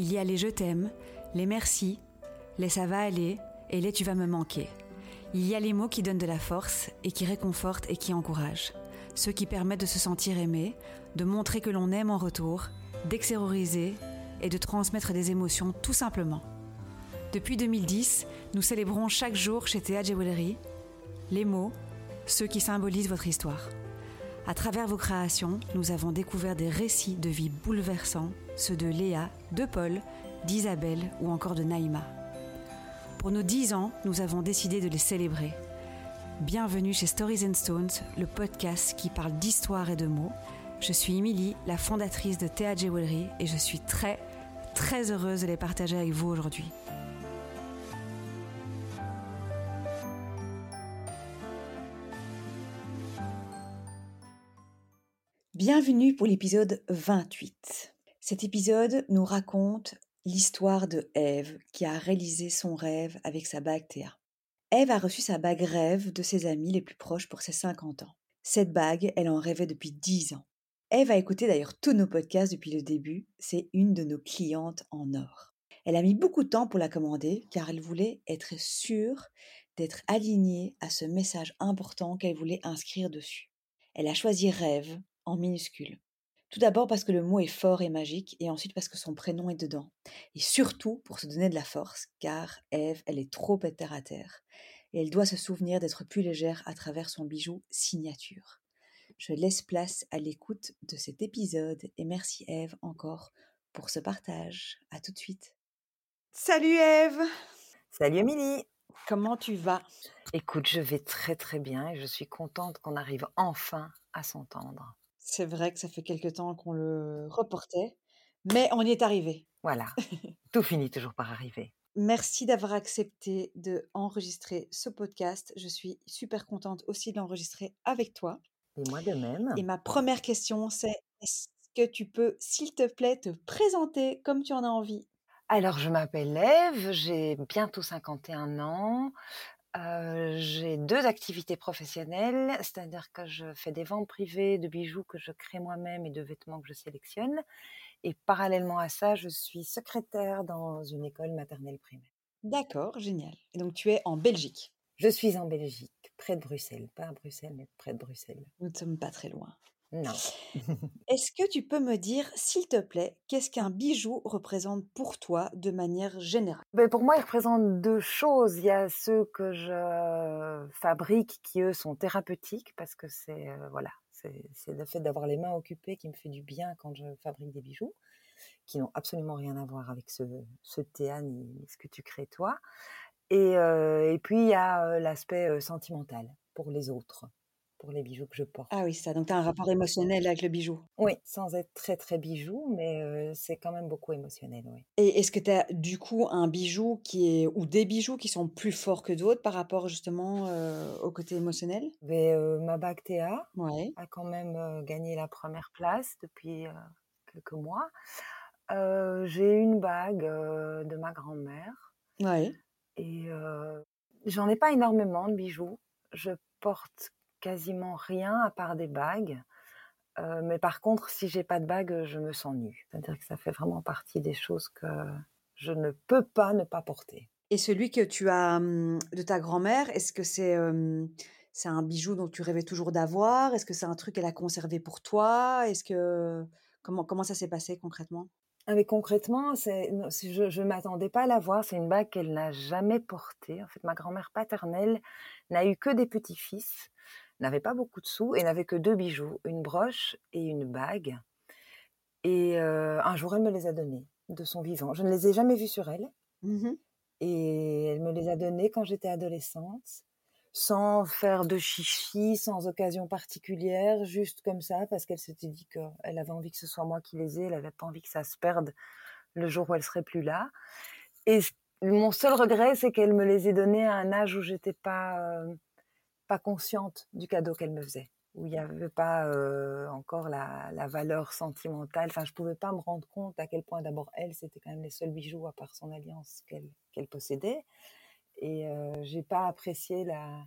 Il y a les je t'aime, les merci, les ça va aller et les tu vas me manquer. Il y a les mots qui donnent de la force et qui réconfortent et qui encouragent. Ceux qui permettent de se sentir aimé, de montrer que l'on aime en retour, d'extérioriser et de transmettre des émotions tout simplement. Depuis 2010, nous célébrons chaque jour chez Théa Jewelry les mots, ceux qui symbolisent votre histoire. À travers vos créations, nous avons découvert des récits de vie bouleversants, ceux de Léa, de Paul, d'Isabelle ou encore de Naïma. Pour nos 10 ans, nous avons décidé de les célébrer. Bienvenue chez Stories and Stones, le podcast qui parle d'histoire et de mots. Je suis Émilie, la fondatrice de Théa Jewelry et je suis très, très heureuse de les partager avec vous aujourd'hui. Bienvenue pour l'épisode 28. Cet épisode nous raconte l'histoire de Ève qui a réalisé son rêve avec sa bague Théa. Ève a reçu sa bague rêve de ses amis les plus proches pour ses 50 ans. Cette bague, elle en rêvait depuis 10 ans. Ève a écouté d'ailleurs tous nos podcasts depuis le début, c'est une de nos clientes en or. Elle a mis beaucoup de temps pour la commander car elle voulait être sûre d'être alignée à ce message important qu'elle voulait inscrire dessus. Elle a choisi rêve en minuscule. Tout d'abord parce que le mot est fort et magique, et ensuite parce que son prénom est dedans. Et surtout pour se donner de la force, car Eve, elle est trop terre à terre, et elle doit se souvenir d'être plus légère à travers son bijou signature. Je laisse place à l'écoute de cet épisode, et merci Eve encore pour ce partage. À tout de suite. Salut Eve Salut Émilie Comment tu vas? Écoute, je vais très très bien et je suis contente qu'on arrive enfin à s'entendre. C'est vrai que ça fait quelque temps qu'on le reportait, mais on y est arrivé. Voilà, tout finit toujours par arriver. Merci d'avoir accepté de enregistrer ce podcast. Je suis super contente aussi de l'enregistrer avec toi. Et moi de même. Et ma première question, c'est est-ce que tu peux, s'il te plaît, te présenter comme tu en as envie? Alors, je m'appelle Eve, j'ai bientôt 51 ans. Euh, j'ai deux activités professionnelles, c'est-à-dire que je fais des ventes privées de bijoux que je crée moi-même et de vêtements que je sélectionne. Et parallèlement à ça, je suis secrétaire dans une école maternelle primaire. D'accord, génial. Et donc tu es en Belgique? Je suis en Belgique, près de Bruxelles. Pas à Bruxelles, mais près de Bruxelles. Nous ne sommes pas très loin. Non. Est-ce que tu peux me dire, s'il te plaît, qu'est-ce qu'un bijou représente pour toi de manière générale? Ben Pour moi, il représente deux choses. Il y a ceux que je fabrique qui, eux, sont thérapeutiques parce que c'est euh, voilà, c'est le fait d'avoir les mains occupées qui me fait du bien quand je fabrique des bijoux qui n'ont absolument rien à voir avec ce, ce théâtre ni ce que tu crées toi. Et, euh, et puis, il y a euh, l'aspect sentimental pour les autres pour les bijoux que je porte. Ah oui, ça. Donc tu as un rapport émotionnel avec le bijou. Oui, sans être très très bijou, mais euh, c'est quand même beaucoup émotionnel, oui. Et est-ce que tu as du coup un bijou qui est ou des bijoux qui sont plus forts que d'autres par rapport justement euh, au côté émotionnel? Mais, euh, Ma bague Théa ouais. a quand même gagné la première place depuis quelques mois. J'ai une bague de ma grand-mère. Ouais. Et j'en ai pas énormément de bijoux. Je porte quasiment rien à part des bagues. Euh, mais par contre, si j'ai pas de bague, je me sens nue. C'est-à-dire que ça fait vraiment partie des choses que je ne peux pas ne pas porter. Et celui que tu as hum, de ta grand-mère, est-ce que c'est hum, c'est un bijou dont tu rêvais toujours d'avoir? Est-ce que c'est un truc qu'elle a conservé pour toi? Est-ce que comment comment ça s'est passé concrètement? Ah, mais concrètement, c'est, je ne m'attendais pas à la voir. C'est une bague qu'elle n'a jamais portée. En fait, ma grand-mère paternelle n'a eu que des petits-fils n'avait pas beaucoup de sous et n'avait que deux bijoux, une broche et une bague. Et euh, un jour, elle me les a donnés de son vivant. Je ne les ai jamais vus sur elle. Mmh et elle me les a donnés quand j'étais adolescente, sans faire de chichi, sans occasion particulière, juste comme ça, parce qu'elle s'était dit qu'elle avait envie que ce soit moi qui les ai, elle avait pas envie que ça se perde le jour où elle serait plus là. Et mon seul regret, c'est qu'elle me les ait donnés à un âge où j'étais pas euh, pas consciente du cadeau qu'elle me faisait, où il n'y avait pas euh, encore la, la, valeur sentimentale. Enfin, je pouvais pas me rendre compte à quel point d'abord elle, c'était quand même les seuls bijoux à part son alliance qu'elle possédait, et euh, j'ai pas apprécié la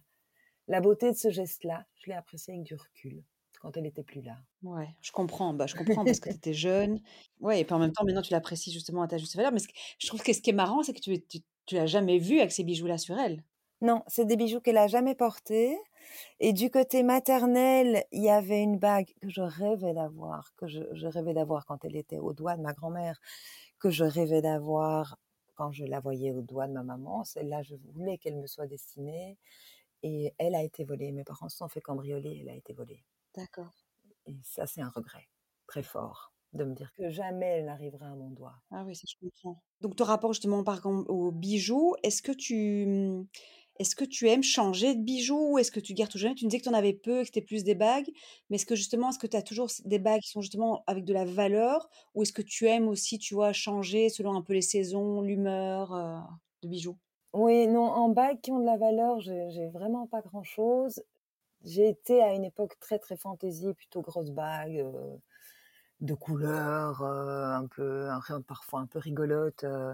la beauté de ce geste-là. Je l'ai apprécié avec du recul quand elle était plus là. Ouais, je comprends. Bah, je comprends parce que tu étais jeune. Ouais et puis en même temps, maintenant tu l'apprécies justement à ta juste valeur. Mais je trouve que ce qui est marrant, c'est que tu tu tu l'as jamais vue avec ces bijoux-là sur elle. Non, c'est des bijoux qu'elle a jamais portés et du côté maternel, il y avait une bague que je rêvais d'avoir, que je je rêvais d'avoir quand elle était au doigt de ma grand-mère, que je rêvais d'avoir quand je la voyais au doigt de ma maman. Celle-là, je voulais qu'elle me soit destinée et elle a été volée. Mes parents se sont fait cambrioler, elle a été volée. D'accord. Et ça, c'est un regret très fort de me dire que jamais elle n'arrivera à mon doigt. Ah oui, ça je comprends. Donc ton rapport justement par aux bijoux, est-ce que tu, est-ce que tu aimes changer de bijoux ou est-ce que tu gardes toujours? Tu me disais que tu en avais peu et que c'était plus des bagues, mais est-ce que justement, est-ce que tu as toujours des bagues qui sont justement avec de la valeur? Ou est-ce que tu aimes aussi, tu vois, changer selon un peu les saisons, l'humeur, heu, de bijoux? Oui, non, en bagues qui ont de la valeur, j'ai vraiment pas grand-chose. J'ai été à une époque très, très fantaisie, plutôt grosses bagues, heu, de couleurs, heu, un peu parfois un peu rigolotes, heu,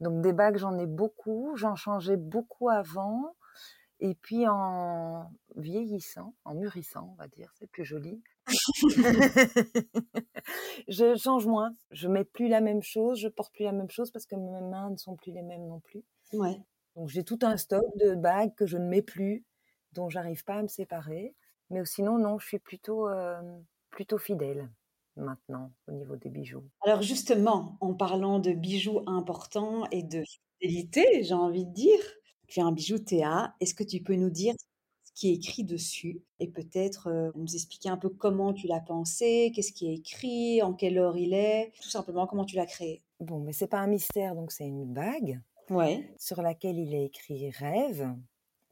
donc des bagues, j'en ai beaucoup. J'en changeais beaucoup avant et puis en vieillissant, en mûrissant, on va dire, c'est plus joli. Je change moins. Je mets plus la même chose, je porte plus la même chose parce que mes mains ne sont plus les mêmes non plus. Ouais. Donc j'ai tout un stock de bagues que je ne mets plus, dont j'arrive pas à me séparer. Mais sinon, non, je suis plutôt, hem, plutôt fidèle maintenant au niveau des bijoux? Alors justement, en parlant de bijoux importants et de fidélité, j'ai envie de dire, tu as un bijou Théa. Est-ce que tu peux nous dire ce qui est écrit dessus et peut-être, heu, nous expliquer un peu comment tu l'as pensé? Qu'est-ce qui est écrit? En quelle heure il est? Tout simplement, comment tu l'as créé? Bon, mais c'est pas un mystère, donc c'est une bague Ouais. sur laquelle il est écrit «Rêve».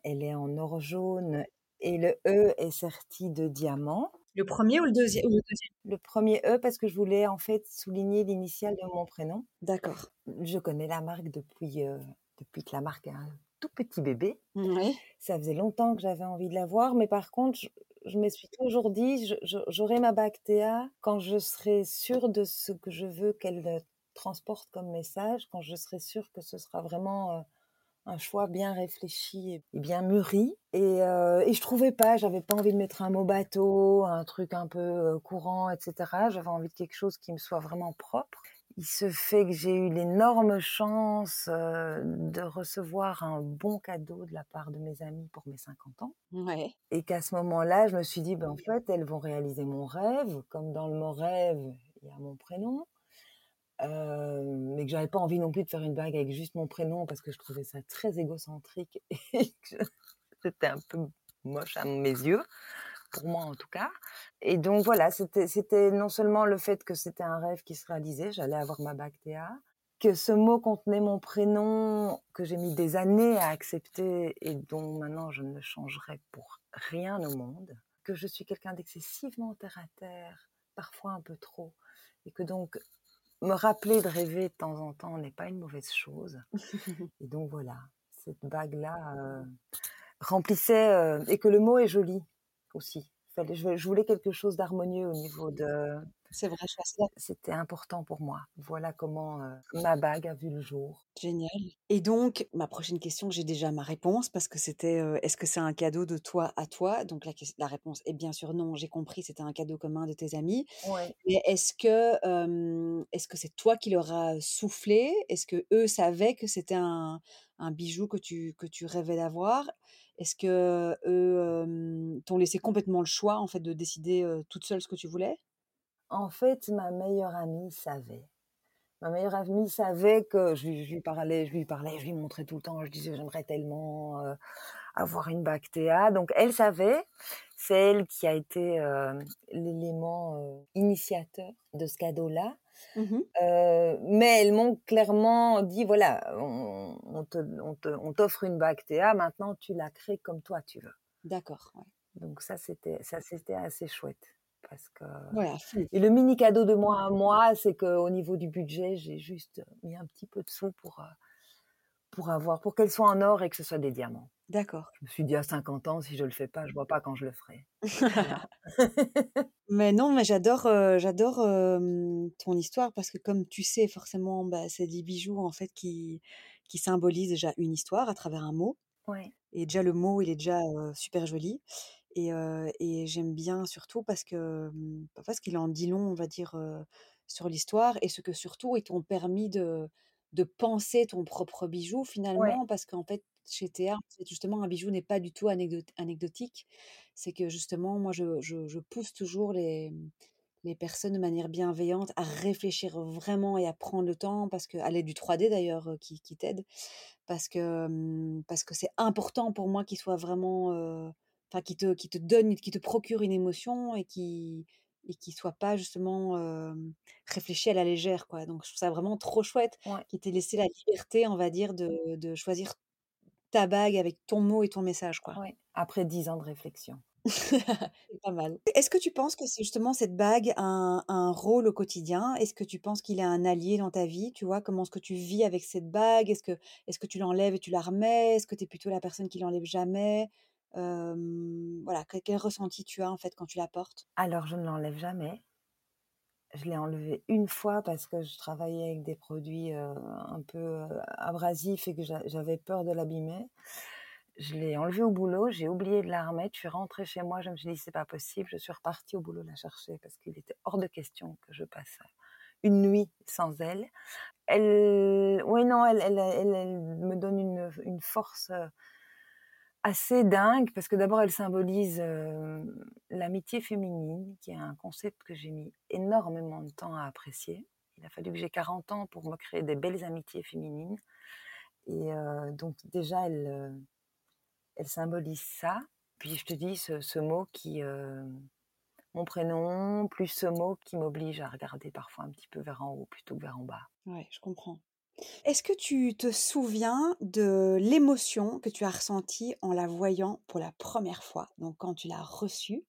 Elle est en or jaune et le E est serti de diamants. Le 1er ou le deuxi ou le 2e? Le 1er E parce que je voulais en fait souligner l'initiale de mon prénom. D'accord. Je connais la marque depuis, heu, depuis que la marque est un tout petit bébé. Mouais. Ça faisait longtemps que j'avais envie de l'avoir, mais par contre, je je me suis toujours dit: «Je je j'aurai ma bague Théa quand je serai sûre de ce que je veux qu'elle, heu, transporte comme message, quand je serai sûre que ce sera vraiment, heu, un choix bien réfléchi et bien mûri» et heu et je trouvais pas, j'avais pas envie de mettre un mot bateau, un truc un peu, heu, courant et cetera. J'avais envie de quelque chose qui me soit vraiment propre. Il se fait que j'ai eu l'énorme chance, heu, de recevoir un bon cadeau de la part de mes amis pour mes 50 ans Ouais. et qu'à ce moment-là, je me suis dit: «Ben, en fait, elles vont réaliser mon rêve, comme dans le mot rêve, il y a mon prénom». Mais que j'avais pas envie non plus de faire une bague avec juste mon prénom parce que je trouvais ça très égocentrique et que c'était un peu moche à mes yeux, pour moi en tout cas. Et donc voilà, c'était non seulement le fait que c'était un rêve qui se réalisait, j'allais avoir ma bague Théa, que ce mot contenait mon prénom, que j'ai mis des années à accepter et dont maintenant je ne changerai pour rien au monde, que je suis quelqu'un d'excessivement terre à terre, parfois un peu trop et que donc me rappeler de rêver de temps en temps n'est pas une mauvaise chose et donc voilà, cette bague-là, heu, remplissait, heu et que le mot est joli aussi. Je voulais quelque chose d'harmonieux au niveau de C'est vrai, je c'était important pour moi. Voilà comment, heu, ma bague a vu le jour. Génial et donc ma prochaine question, j'ai déjà ma réponse parce que c'était, heu: «Est-ce que c'est un cadeau de toi à toi?» donc la la réponse est bien sûr non, j'ai compris, c'était un cadeau commun de tes amis. Ouais. Mais est-ce que, est-ce que c'est toi qui leur as soufflé? Est-ce qu'eux savaient que c'était un un bijou que tu que tu rêvais d'avoir? Est-ce qu'eux, t'ont laissé complètement le choix en fait de décider, toute seule ce que tu voulais? En fait, ma meilleure amie savait. Ma meilleure amie savait que je lui je lui parlais je lui parlais, je lui montrais tout le temps, je disais: «J'aimerais tellement, heu, avoir une bague Théa», donc elle savait. C'est elle qui a été, heu, l'élément, heu, initiateur de ce cadeau-là. Mmh mais elles m'ont clairement dit: «Voilà, on on te on te on t'offre une bague Théa, maintenant tu la crées comme toi tu veux». D'accord, ouais. Donc ça, c'était ça, c'était assez chouette parce que Ouais, à fond. et le mini cadeau de moi à moi, c'est qu'au niveau du budget, j'ai juste mis un petit peu de sous pour, heu, pour avoir pour qu'elle soit en or et que ce soit des diamants. D'accord. Je me suis dit: «À 50 ans, si je le fais pas, je vois pas quand je le ferai». Voilà. Mais non, mais j'adore, heu, j'adore, ton histoire parce que comme tu sais forcément, bah, c'est des bijoux en fait qui qui symbolisent déjà une histoire à travers un mot Ouais. et déjà le mot, il est déjà, super joli Et, et j'aime bien surtout parce que mmh, parce qu'il en dit long, on va dire, sur l'histoire et ce que surtout ils t'ont permis de de penser ton propre bijou Ouais. finalement. Parce qu'en fait, chez Théa, justement, un bijou n'est pas du tout anecdot anecdotique. C'est que justement, moi, je je je pousse toujours les, mmh, les personnes de manière bienveillante à réfléchir vraiment et à prendre le temps parce que à l'aide du 3D d'ailleurs, qui qui t'aide. Parce que, mmh, parce que c'est important pour moi qu'il soit vraiment, enfin qui te qui te donne, qui te procure une émotion et qui et qui soit pas justement, hem, réfléchi à la légère, quoi. Donc je trouve ça vraiment trop chouette Ouais. qu'il t'ait laissé la liberté, on va dire, de de choisir ta bague avec ton mot et ton message, quoi. Ouais, après 10 ans de réflexion. C'est pas mal. Est-ce que tu penses que c'est justement cette bague a un un rôle au quotidien? Est-ce que tu penses qu'il est un allié dans ta vie, tu vois? Comment est-ce que tu vis avec cette bague? Est-ce que est-ce que tu l'enlèves et tu la remets? Est-ce que tu es plutôt la personne qui l'enlève jamais? Voilà, quel ressenti tu as, en fait, quand tu la portes? Alors je ne l'enlève jamais. Je l'ai enlevée une fois parce que je travaillais avec des produits, un peu, abrasifs et que j'a j'avais peur de l'abîmer. Je l'ai enlevée au boulot, j'ai oublié de la remettre, je suis rentrée chez moi, je me suis dit: «C'est pas possible», je suis repartie au boulot la chercher parce qu'il était hors de question que je passe, une nuit sans elle. Elle oui, non, elle elle elle elle me donne une une force, assez dingue parce que d'abord elle symbolise, hem, l'amitié féminine qui est un concept que j'ai mis énormément de temps à apprécier. Il a fallu que j'aie 40 ans pour me créer des belles amitiés féminines et heu, donc déjà elle, heu, elle symbolise ça. Puis je te dis ce mot qui, mon prénom plus ce mot qui m'oblige à regarder parfois un petit peu vers en haut plutôt que vers en bas. Ouais, je comprends. Est-ce que tu te souviens de l'émotion que tu as ressentie en la voyant pour la 1re fois? Donc quand tu l'as reçue,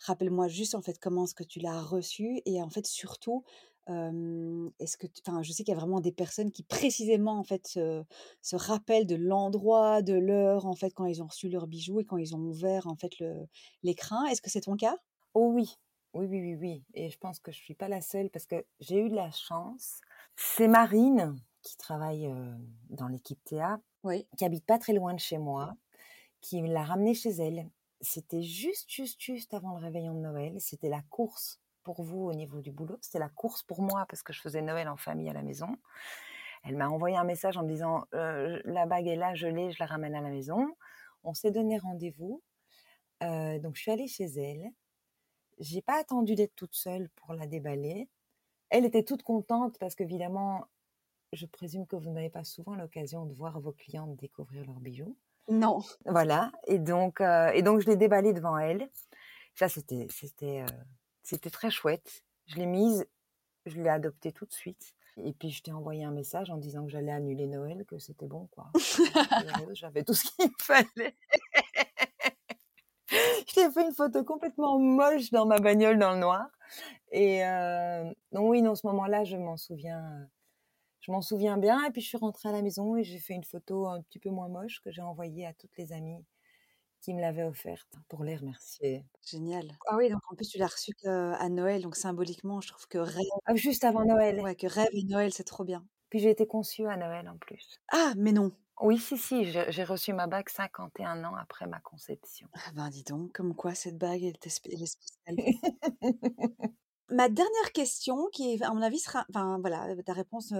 rappelle-moi juste, en fait, comment est-ce que tu l'as reçue et en fait, surtout, est-ce que enfin, je sais qu'il y a vraiment des personnes qui précisément, en fait, se rappellent de l'endroit, de l'heure, en fait, quand ils ont reçu leur bijou et quand ils ont ouvert, en fait, le. Est-ce que c'est ton cas? Oh oui! Oui, oui, oui, oui et je pense que je suis pas la seule parce que j'ai eu de la chance. C'est Marine qui travaille, dans l'équipe Théa, Oui. qui habite pas très loin de chez moi, qui me l'a ramené chez elle. C'était juste, juste, juste avant le réveillon de Noël. C'était la course pour vous au niveau du boulot. C'était la course pour moi parce que je faisais Noël en famille à la maison. Elle m'a envoyé un message en me disant: «Heu, la bague est là, je l'ai, je la ramène à la maison». On s'est donné rendez-vous, donc je suis allée chez elle. J'ai pas attendu d'être toute seule pour la déballer. Elle était toute contente parce qu'évidemment, je présume que vous n'avez pas souvent l'occasion de voir vos clientes découvrir leurs bijoux. Non. Voilà et donc heu et donc je l'ai déballée devant elle. Ça c'était c'était, heu, c'était très chouette. Je l'ai mise, je l'ai adoptée tout de suite et puis je t'ai envoyé un message en disant que j'allais annuler Noël, que c'était bon, quoi. J'avais tout ce qu'il me fallait. Je t'ai fait une photo complètement moche dans ma bagnole dans le noir et heu, donc oui, non, ce moment-là, je m'en souviens, heu, je m'en souviens bien et puis je suis rentrée à la maison et j'ai fait une photo un petit peu moins moche que j'ai envoyée à toutes les amies qui me l'avaient offerte pour les remercier. Génial. Ah oui, donc en plus tu l'as reçue qu'à Noël, donc symboliquement, je trouve que rêve Ah, juste avant Noël. ouais, que rêve et Noël, c'est trop bien. Puis j'ai été conçue à Noël en plus. Ah! Mais non? Oui, si, si, j'ai reçu ma bague 51 ans après ma conception. Ah ben, dis donc, comme quoi cette bague, elle est spéciale. Ma dernière question qui à mon avis sera enfin voilà, ta réponse,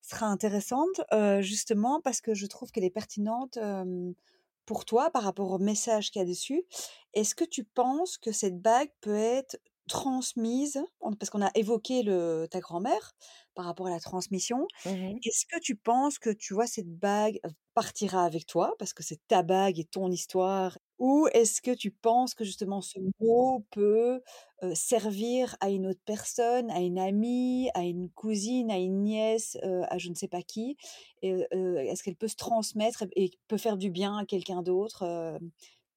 sera intéressante, justement parce que je trouve qu'elle est pertinente, pour toi par rapport au message qu'il y a dessus. Est-ce que tu penses que cette bague peut être transmise? Parce qu'on a évoqué le ta grand-mère par rapport à la transmission. Mmh mh. Est-ce que tu penses que, tu vois, cette bague partira avec toi? Parce que c'est ta bague et ton histoire? Ou est-ce que tu penses que justement ce mot peut, servir à une autre personne, à une amie, à une cousine, à une nièce, à je ne sais pas qui? Est-ce qu'elle peut se transmettre et et peut faire du bien à quelqu'un d'autre?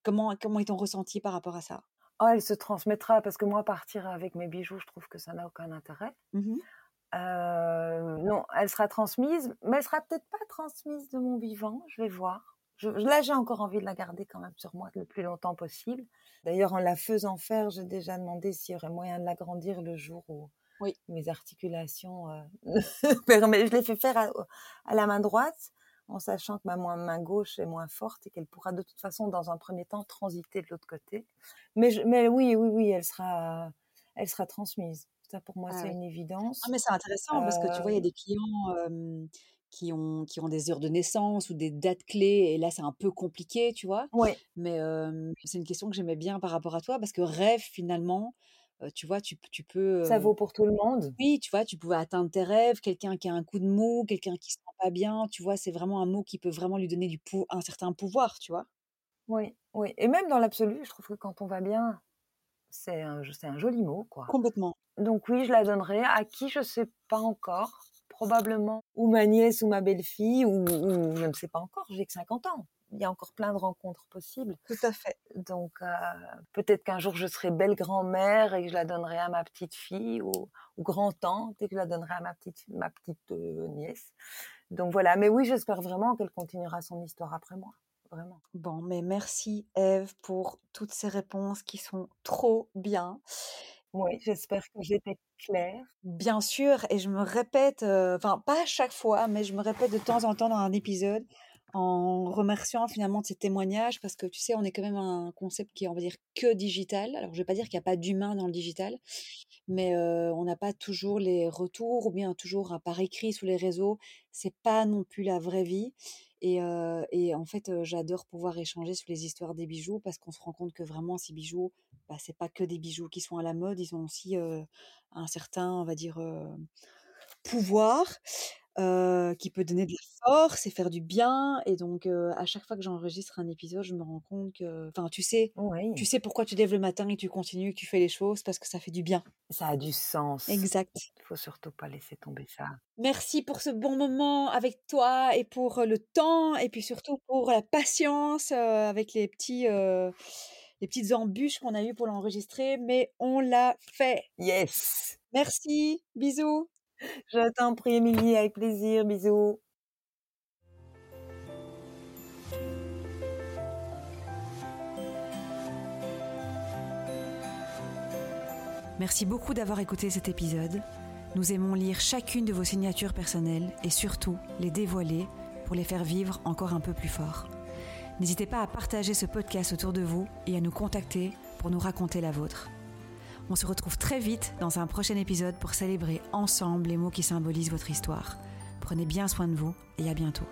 Comment comment est ton ressenti par rapport à ça? Oh, elle se transmettra parce que moi partir avec mes bijoux, je trouve que ça n'a aucun intérêt. Mmh mh. Heu, non, elle sera transmise, mais elle sera peut-être pas transmise de mon vivant, je vais voir. Je là, j'ai encore envie de la garder quand même sur moi le plus longtemps possible. D'ailleurs, en la faisant faire, j'ai déjà demandé s'il y aurait moyen de l'agrandir le jour où Oui. mes articulations, permet je l'ai fait faire à à la main droite. En sachant que ma main gauche est moins forte et qu'elle pourra de toute façon, dans un premier temps, transiter de l'autre côté. Mais, mais oui, oui, oui, elle sera, elle sera transmise. Ça, pour moi, Ah c'est oui. une évidence. Ah mais c'est intéressant parce que tu vois, il y a Euh, des clients, qui ont qui ont des heures de naissance ou des dates clés et là, c'est un peu compliqué, tu vois? oui, Mais, c'est une question que j'aimais bien par rapport à toi parce que rêve finalement, tu vois, tu tu peux, ça vaut pour tout le monde? oui, tu vois, tu pouvais atteindre tes rêves, quelqu'un qui a un coup de mou, quelqu'un qui se sent pas bien, tu vois? C'est vraiment un mot qui peut vraiment lui donner du pou un certain pouvoir, tu vois? Oui, oui. Et même dans l'absolu, je trouve que quand on va bien, c'est un, un joli mot, quoi. Complètement. Donc oui, je la donnerai à qui je sais pas encore, probablement, ou ma nièce ou ma belle-fille, ou, ou je ne sais pas encore, j'ai que 50 ans. Il y a encore plein de rencontres possibles. Tout à fait. Donc euh, peut-être qu'un jour je serai belle grand-mère et que je la donnerai à ma petite fille ou, ou grand-tante et que je la donnerai à ma petite, ma petite euh, nièce. Donc voilà, mais oui, j'espère vraiment qu'elle continuera son histoire après moi. Vraiment. Bon, mais merci Ève pour toutes ces réponses qui sont trop bien. Oui, j'espère que j'étais claire. Bien sûr, et je me répète, heu, enfin pas à chaque fois, mais je me répète de temps en temps dans un épisode en remerciant finalement de ces témoignages parce que tu sais, on est quand même un concept qui est, on va dire, que digital. Alors je vais pas dire qu'il y a pas d'humain dans le digital, mais on n'a pas toujours les retours ou bien toujours, à par écrit sous les réseaux. C'est pas non plus la vraie vie et et en fait, j'adore pouvoir échanger sur les histoires des bijoux parce qu'on se rend compte que vraiment ces bijoux, bah, c'est pas que des bijoux qui sont à la mode, ils ont aussi, un certain, on va dire, pouvoir, qui peut donner de la force et faire du bien et donc à chaque fois que j'enregistre un épisode, je me rends compte que enfin, tu sais tu sais pourquoi tu lèves le matin et tu continues, que tu fais les choses parce que ça fait du bien. ça a du sens. Exact. Il faut surtout pas laisser tomber ça. Merci pour ce bon moment avec toi et pour, le temps et puis surtout pour la patience, avec les petits, les petites embûches qu'on a eues pour l'enregistrer, mais on l'a fait. Yes! Merci, bisous. Je t'en prie, Émilie, avec plaisir. Bisous. Merci beaucoup d'avoir écouté cet épisode. Nous aimons lire chacune de vos signatures personnelles et surtout les dévoiler pour les faire vivre encore un peu plus fort. N'hésitez pas à partager ce podcast autour de vous et à nous contacter pour nous raconter la vôtre. On se retrouve très vite dans un prochain épisode pour célébrer ensemble les mots qui symbolisent votre histoire. Prenez bien soin de vous et à bientôt.